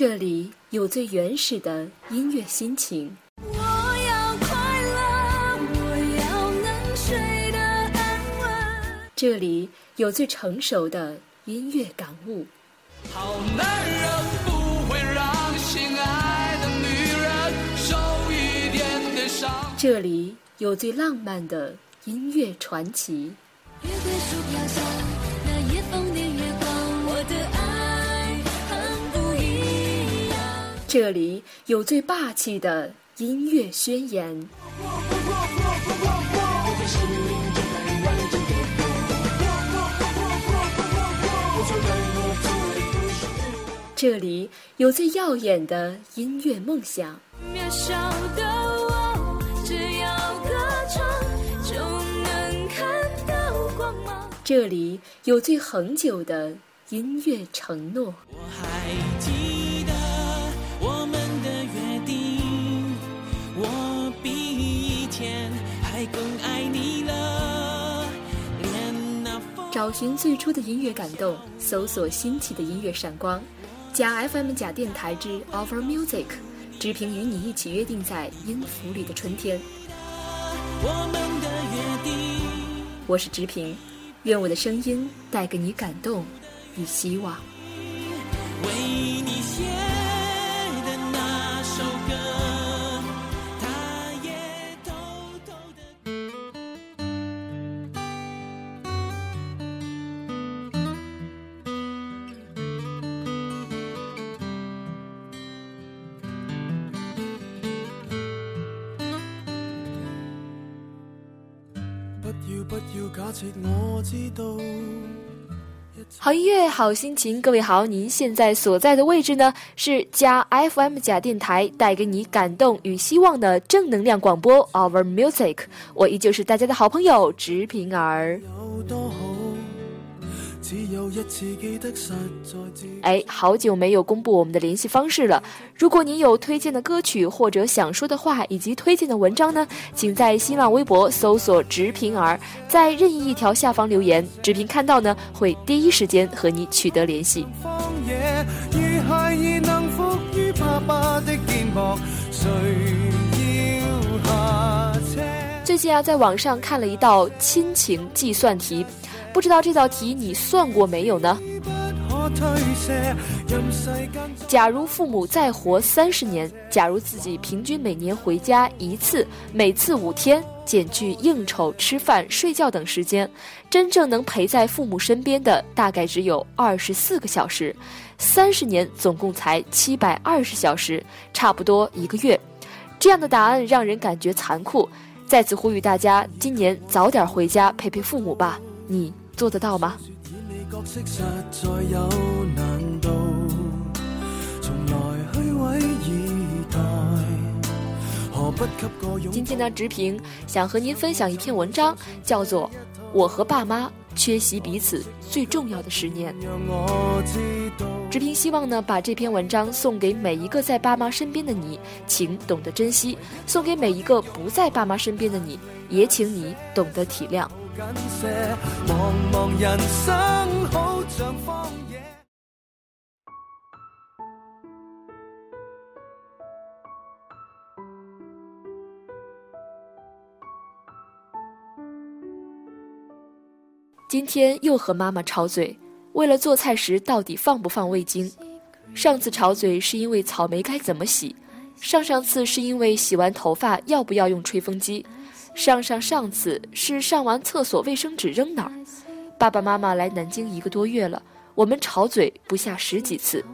这里有最原始的音乐心情。我要快乐，我要能睡得安稳。这里有最成熟的音乐感悟。好男人不会让心爱的女人受一点点伤。这里有最浪漫的音乐传奇。月桂树飘下，这里有最霸气的音乐宣言。这里有最耀眼的音乐梦想。渺小的我，只要歌唱就能看到光芒。这里有最恒久的音乐承诺。我还记找寻最初的音乐感动，搜索新奇的音乐闪光。假 FM 假电台之 Over Music，直平与你一起约定在音符里的春天。我们的约定。我是直平，愿我的声音带给你感动与希望。为你写好音乐，好心情，各位好，您现在所在的位置呢是加 FM 假电台，带给你感动与希望的正能量广播 Our Music，我依旧是大家的好朋友直平儿。有多好，哎，好久没有公布我们的联系方式了。如果您有推荐的歌曲或者想说的话，以及推荐的文章呢，请在新浪微博搜索“直平儿”，在任意一条下方留言，直平看到呢会第一时间和你取得联系。最近啊，在网上看了一道亲情计算題，不知道这道题你算过没有呢？假如父母再活三十年，假如自己平均每年回家一次，每次五天，减去应酬、吃饭、睡觉等时间，真正能陪在父母身边的大概只有二十四个小时，三十年总共才七百二十小时，差不多一个月。这样的答案让人感觉残酷。在此呼吁大家，今年早点回家陪陪父母吧。你做得到吗？今天呢，直平想和您分享一篇文章，叫做《我和爸妈缺席彼此最重要的十年》。直平希望呢，把这篇文章送给每一个在爸妈身边的你，请懂得珍惜；送给每一个不在爸妈身边的你，也请你懂得体谅。緊些，茫茫人生好像荒野。今天又和妈妈吵嘴，为了做菜时到底放不放味精。上次吵嘴是因为草莓该怎么洗，上上次是因为洗完头发要不要用吹风机，上上上次是上完厕所卫生纸扔哪儿。爸爸妈妈来南京一个多月了，我们吵嘴不下十几次，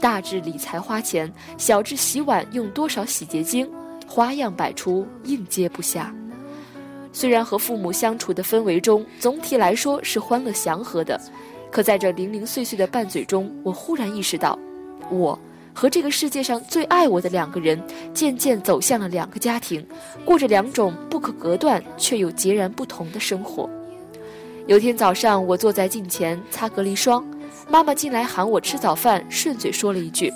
大至理财花钱，小至洗碗用多少洗洁精，花样百出，应接不暇。虽然和父母相处的氛围中，总体来说是欢乐祥和的，可在这零零碎碎的拌嘴中，我忽然意识到，我和这个世界上最爱我的两个人，渐渐走向了两个家庭，过着两种不可隔断却又截然不同的生活。有天早上，我坐在镜前擦隔离霜，妈妈进来喊我吃早饭，顺嘴说了一句：“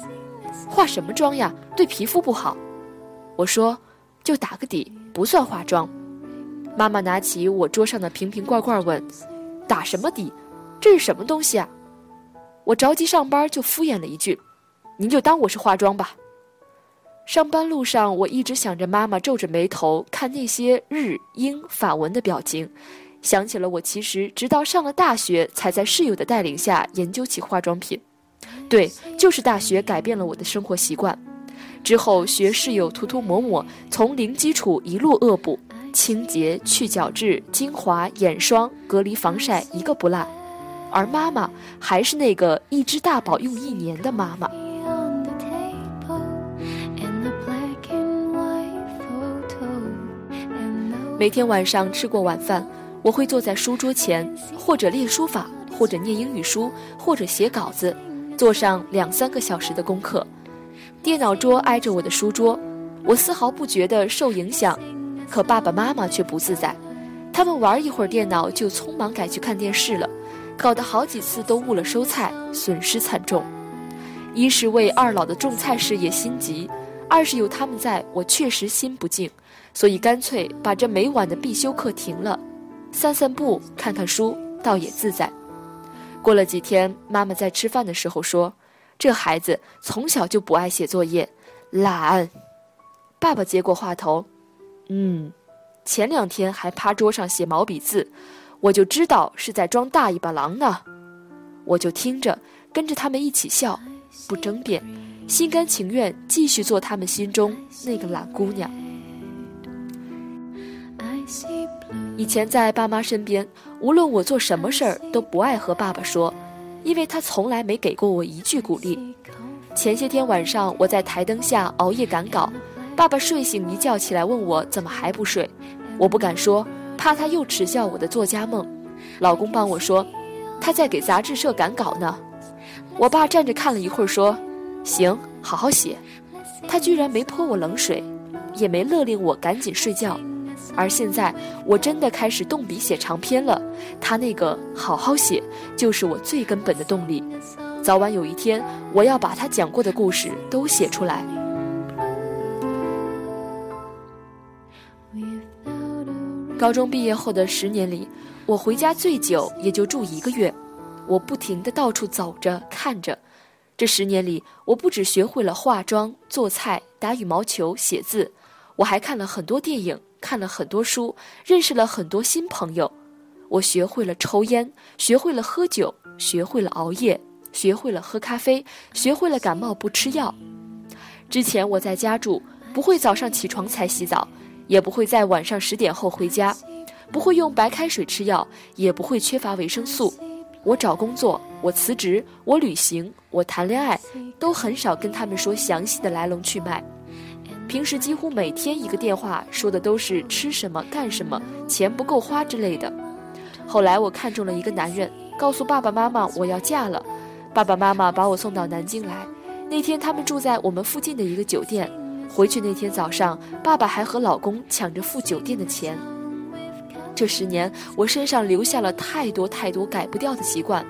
化什么妆呀？对皮肤不好。”我说：“就打个底，不算化妆。”妈妈拿起我桌上的瓶瓶罐罐问：“打什么底？这是什么东西啊？”我着急上班就敷衍了一句：“您就当我是化妆吧。上班路上，我一直想着妈妈皱着眉头看那些日、英、法文的表情，想起了我其实直到上了大学才在室友的带领下研究起化妆品。对，就是大学改变了我的生活习惯。之后学室友涂涂抹抹，从零基础一路恶补，清洁、去角质、精华、眼霜、隔离、防晒，一个不落。而妈妈还是那个一只大宝用一年的妈妈。每天晚上吃过晚饭，我会坐在书桌前，或者练书法，或者念英语书，或者写稿子，做上两三个小时的功课。电脑桌挨着我的书桌，我丝毫不觉得受影响，可爸爸妈妈却不自在。他们玩一会儿电脑就匆忙改去看电视了，搞得好几次都误了收菜，损失惨重。一是为二老的种菜事业心急，二是有他们在，我确实心不静，所以干脆把这每晚的必修课停了，散散步，看看书，倒也自在。过了几天，妈妈在吃饭的时候说：“这孩子从小就不爱写作业，懒。”爸爸接过话头：“嗯，前两天还趴桌上写毛笔字，我就知道是在装大尾巴狼呢。”我就听着，跟着他们一起笑，不争辩，心甘情愿继续做他们心中那个懒姑娘。以前在爸妈身边，无论我做什么事儿，都不爱和爸爸说，因为他从来没给过我一句鼓励。前些天晚上，我在台灯下熬夜赶稿，爸爸睡醒一觉起来问我怎么还不睡，我不敢说，怕他又耻笑我的作家梦。老公帮我说，他在给杂志社赶稿呢。我爸站着看了一会儿，说：“行，好好写。”他居然没泼我冷水，也没勒令我赶紧睡觉。而现在，我真的开始动笔写长篇了。他那个好好写，就是我最根本的动力。早晚有一天，我要把他讲过的故事都写出来。高中毕业后的十年里，我回家最久也就住一个月。我不停地到处走着看着，这十年里，我不只学会了化妆、做菜、打羽毛球、写字，我还看了很多电影，看了很多书，认识了很多新朋友。我学会了抽烟，学会了喝酒，学会了熬夜，学会了喝咖啡，学会了感冒不吃药。之前我在家住，不会早上起床才洗澡，也不会在晚上十点后回家，不会用白开水吃药，也不会缺乏维生素。我找工作，我辞职，我旅行，我谈恋爱，都很少跟他们说详细的来龙去脉。平时几乎每天一个电话，说的都是吃什么、干什么、钱不够花之类的。后来我看中了一个男人，告诉爸爸妈妈我要嫁了，爸爸妈妈把我送到南京来。那天他们住在我们附近的一个酒店。回去那天早上，爸爸还和老公抢着付酒店的钱。这十年，我身上留下了太多太多改不掉的习惯，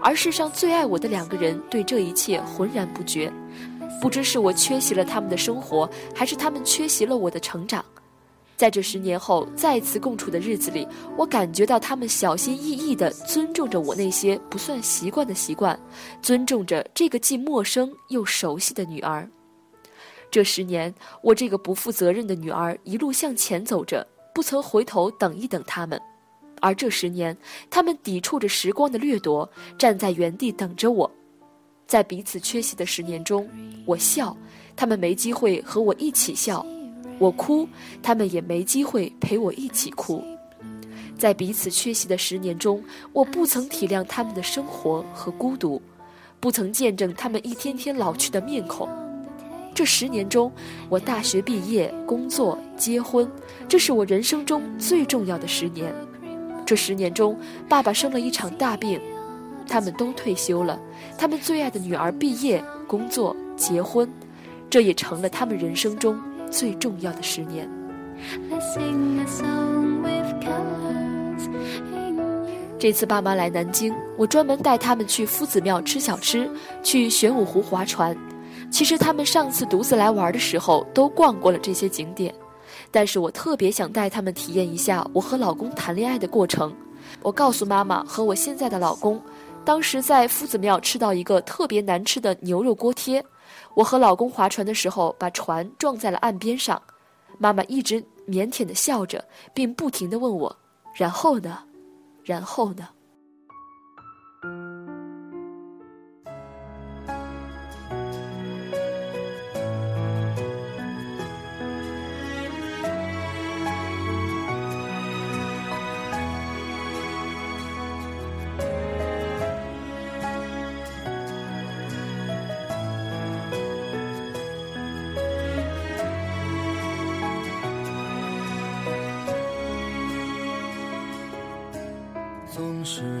而世上最爱我的两个人对这一切浑然不觉。不知是我缺席了他们的生活，还是他们缺席了我的成长。在这十年后再次共处的日子里，我感觉到他们小心翼翼地尊重着我那些不算习惯的习惯，尊重着这个既陌生又熟悉的女儿。这十年，我这个不负责任的女儿一路向前走着，不曾回头等一等他们。而这十年，他们抵触着时光的掠夺，站在原地等着我。在彼此缺席的十年中，我笑，他们没机会和我一起笑；我哭，他们也没机会陪我一起哭。在彼此缺席的十年中，我不曾体谅他们的生活和孤独，不曾见证他们一天天老去的面孔。这十年中，我大学毕业、工作、结婚，这是我人生中最重要的十年。这十年中，爸爸生了一场大病，他们都退休了，他们最爱的女儿毕业、工作、结婚，这也成了他们人生中最重要的十年。这次爸妈来南京，我专门带他们去夫子庙吃小吃，去玄武湖划船。其实他们上次独自来玩的时候都逛过了这些景点，但是我特别想带他们体验一下我和老公谈恋爱的过程。我告诉妈妈和我现在的老公，当时在夫子庙吃到一个特别难吃的牛肉锅贴，我和老公划船的时候把船撞在了岸边上，妈妈一直腼腆的笑着，并不停的问我：“然后呢？然后呢？”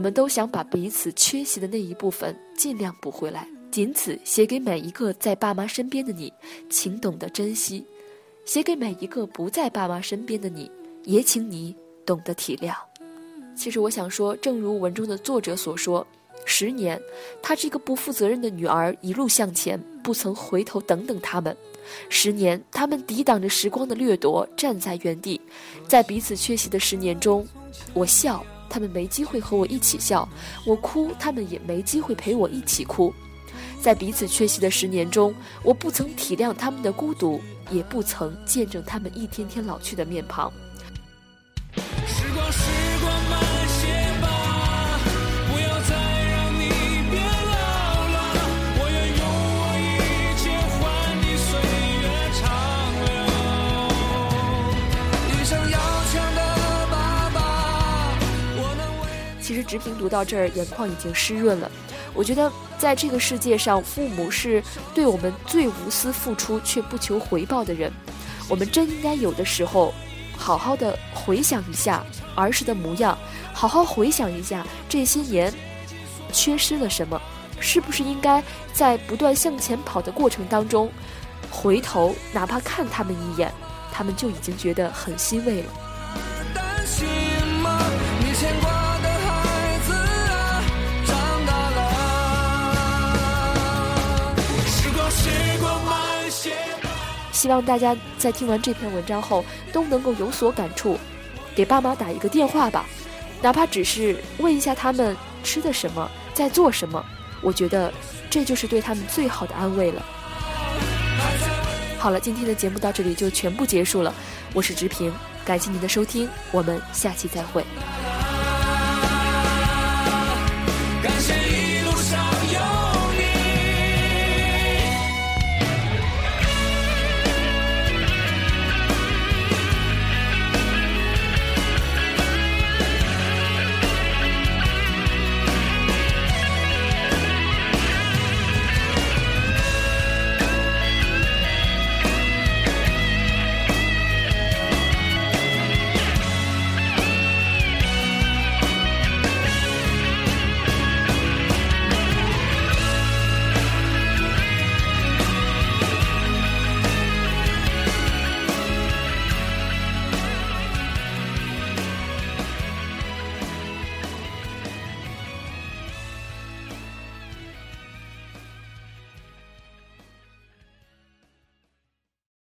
我们都想把彼此缺席的那一部分尽量补回来。仅此写给每一个在爸妈身边的你，请懂得珍惜；写给每一个不在爸妈身边的你，也请你懂得体谅。其实我想说，正如文中的作者所说，十年，她这个不负责任的女儿一路向前，不曾回头等等他们。十年，他们抵挡着时光的掠夺，站在原地，在彼此缺席的十年中，我笑，他们没机会和我一起笑；我哭，他们也没机会陪我一起哭。在彼此缺席的十年中，我不曾体谅他们的孤独，也不曾见证他们一天天老去的面庞。时光，时光慢其实直平读到这儿，眼眶已经湿润了。我觉得，在这个世界上，父母是对我们最无私付出却不求回报的人。我们真应该有的时候，好好的回想一下儿时的模样，好好回想一下这些年缺失了什么，是不是应该在不断向前跑的过程当中，回头哪怕看他们一眼，他们就已经觉得很欣慰了。希望大家在听完这篇文章后都能够有所感触，给爸妈打一个电话吧，哪怕只是问一下他们吃的什么，在做什么，我觉得这就是对他们最好的安慰了。好了，今天的节目到这里就全部结束了，我是直平，感谢您的收听，我们下期再会。